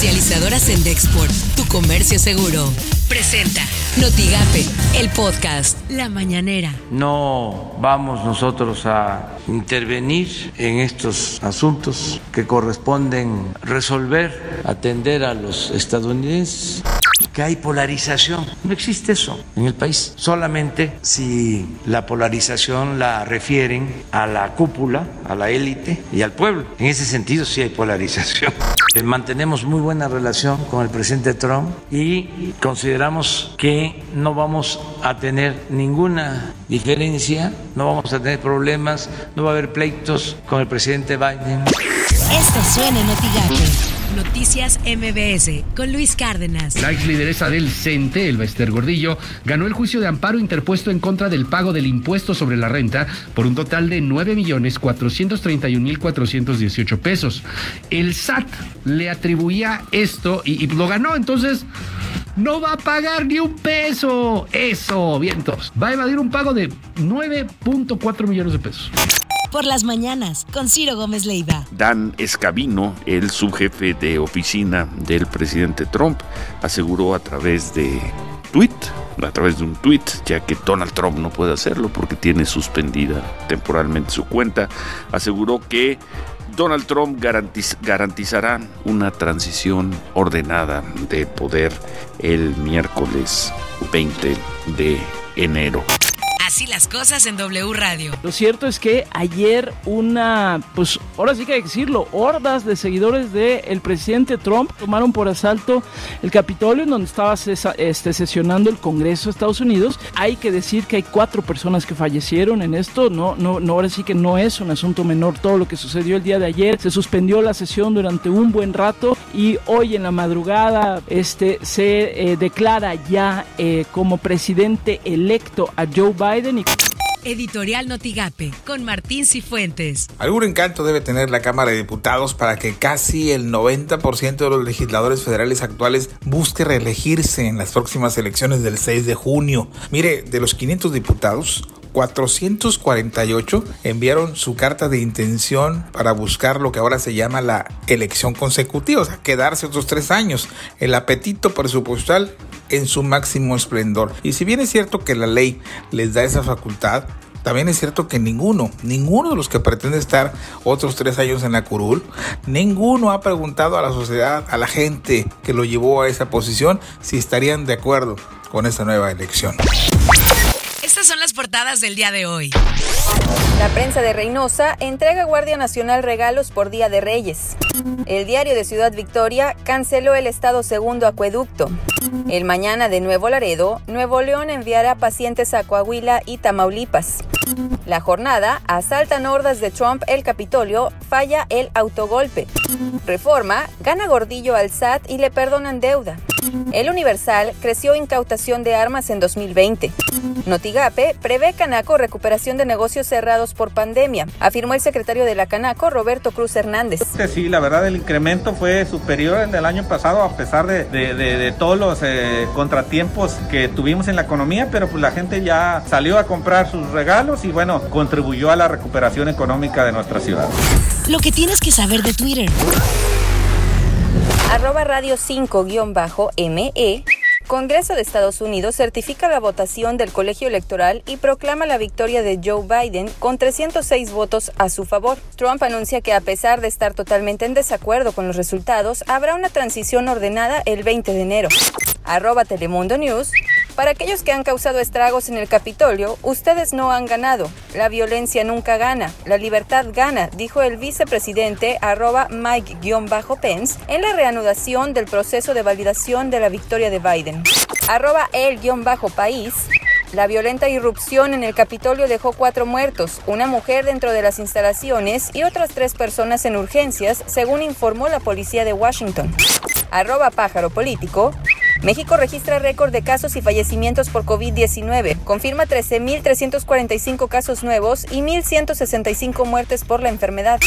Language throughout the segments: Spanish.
Comercializadoras en Dexport, tu comercio seguro. Presenta Notigape, el podcast La Mañanera. No vamos nosotros a intervenir en estos asuntos que corresponden resolver, atender a los estadounidenses que hay polarización. No existe eso en el país. Solamente si la polarización la refieren a la cúpula, a la élite y al pueblo. En ese sentido sí hay polarización. Eh, mantenemos muy buena relación con el presidente Trump y consideramos que no vamos a tener ninguna diferencia, no vamos a tener problemas, no va a haber pleitos con el presidente Biden. Esto suena en Noticias MBS con Luis Cárdenas. La ex lideresa del CENTE, el Bester Gordillo, ganó el juicio de amparo interpuesto en contra del pago del impuesto sobre la renta por un total de 9.431.418 pesos. El SAT le atribuía esto y, y lo ganó, entonces no va a pagar ni un peso. Eso, vientos. Va a evadir un pago de 9.4 millones de pesos por las mañanas con Ciro Gómez Leiva. Dan Escabino, el subjefe de oficina del presidente Trump, aseguró a través de tweet, a través de un tweet, ya que Donald Trump no puede hacerlo porque tiene suspendida temporalmente su cuenta, aseguró que Donald Trump garantizará una transición ordenada de poder el miércoles 20 de enero. Así las cosas en W Radio. Lo cierto es que ayer una, pues ahora sí que hay que decirlo, hordas de seguidores del presidente Trump tomaron por asalto el Capitolio en donde estaba este, sesionando el Congreso de Estados Unidos. Hay que decir que hay cuatro personas que fallecieron en esto. No, no, no, ahora sí que no es un asunto menor todo lo que sucedió el día de ayer. Se suspendió la sesión durante un buen rato y hoy en la madrugada este, se eh, declara ya eh, como presidente electo a Joe Biden Editorial Notigape con Martín Cifuentes. Algún encanto debe tener la Cámara de Diputados para que casi el 90% de los legisladores federales actuales busque reelegirse en las próximas elecciones del 6 de junio. Mire, de los 500 diputados, 448 enviaron su carta de intención para buscar lo que ahora se llama la elección consecutiva, o sea, quedarse otros tres años. El apetito presupuestal en su máximo esplendor. Y si bien es cierto que la ley les da esa facultad, también es cierto que ninguno, ninguno de los que pretende estar otros tres años en la curul, ninguno ha preguntado a la sociedad, a la gente que lo llevó a esa posición, si estarían de acuerdo con esta nueva elección. Estas son las portadas del día de hoy. La prensa de Reynosa entrega a Guardia Nacional regalos por Día de Reyes. El diario de Ciudad Victoria canceló el Estado Segundo Acueducto. El mañana de Nuevo Laredo, Nuevo León enviará pacientes a Coahuila y Tamaulipas. La jornada, asaltan hordas de Trump el Capitolio, falla el autogolpe. Reforma, gana Gordillo al SAT y le perdonan deuda. El Universal creció incautación de armas en 2020. Notigape prevé Canaco recuperación de negocios cerrados por pandemia, afirmó el secretario de la Canaco, Roberto Cruz Hernández. Sí, la verdad el incremento fue superior al del año pasado a pesar de, todos eh, contratiempos que tuvimos en la economía, pero pues la gente ya salió a comprar sus regalos y bueno, contribuyó a la recuperación económica de nuestra ciudad. Lo que tienes que saber de Twitter. Arroba radio 5-ME. Congreso de Estados Unidos certifica la votación del colegio electoral y proclama la victoria de Joe Biden con 306 votos a su favor. Trump anuncia que a pesar de estar totalmente en desacuerdo con los resultados, habrá una transición ordenada el 20 de enero. Arroba Telemundo News. Para aquellos que han causado estragos en el Capitolio, ustedes no han ganado. La violencia nunca gana. La libertad gana, dijo el vicepresidente arroba Mike-Pence en la reanudación del proceso de validación de la victoria de Biden. Arroba el-país. La violenta irrupción en el Capitolio dejó cuatro muertos, una mujer dentro de las instalaciones y otras tres personas en urgencias, según informó la policía de Washington. Arroba pájaro político. México registra récord de casos y fallecimientos por COVID-19. Confirma 13.345 casos nuevos y 1.165 muertes por la enfermedad.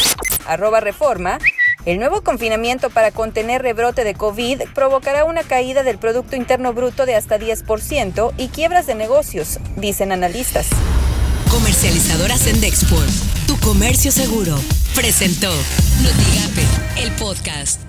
Arroba reforma. El nuevo confinamiento para contener rebrote de COVID provocará una caída del Producto Interno Bruto de hasta 10% y quiebras de negocios, dicen analistas. Comercializadoras en Dexport, tu comercio seguro, presentó Notigape, el podcast.